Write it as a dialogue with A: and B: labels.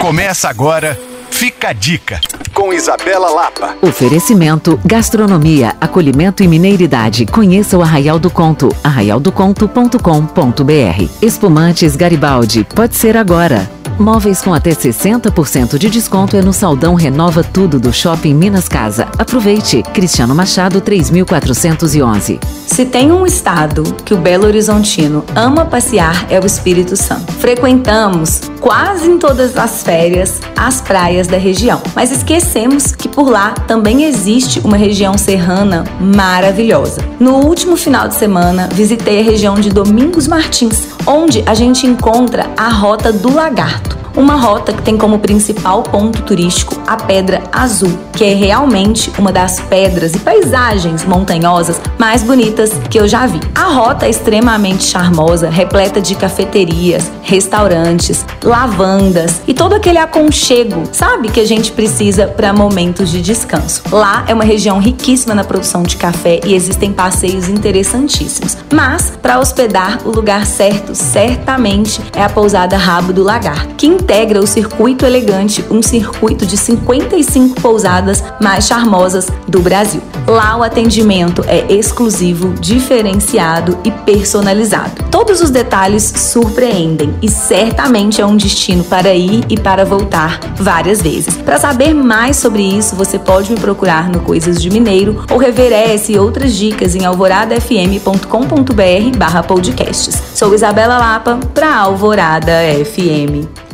A: Começa agora, fica a dica, com Isabela Lapa.
B: Oferecimento, gastronomia, acolhimento e mineiridade. Conheça o Arraial do Conto, arraialdoconto.com.br. Espumantes Garibaldi, pode ser agora. Móveis com até 60% de desconto é no Saldão Renova Tudo do Shopping Minas Casa. Aproveite. Cristiano Machado 3411.
C: Se tem um estado que o Belo Horizontino ama passear é o Espírito Santo. Frequentamos quase em todas as férias as praias da região, mas esquecemos que por lá também existe uma região serrana maravilhosa. No último final de semana, visitei a região de Domingos Martins, onde a gente encontra a Rota do Lagarto uma rota que tem como principal ponto turístico a Pedra Azul, que é realmente uma das pedras e paisagens montanhosas mais bonitas que eu já vi. A rota é extremamente charmosa, repleta de cafeterias, restaurantes, lavandas e todo aquele aconchego, sabe, que a gente precisa para momentos de descanso. Lá é uma região riquíssima na produção de café e existem passeios interessantíssimos. Mas para hospedar, o lugar certo certamente é a pousada Rabo do Lagar, que integra o circuito elegante, um circuito de 55 pousadas mais charmosas do Brasil. Lá o atendimento é exclusivo, diferenciado e personalizado. Todos os detalhes surpreendem e certamente é um destino para ir e para voltar várias vezes. Para saber mais sobre isso, você pode me procurar no Coisas de Mineiro ou rever essa e outras dicas em alvoradafm.com.br/podcasts. Sou Isabela Lapa para Alvorada FM.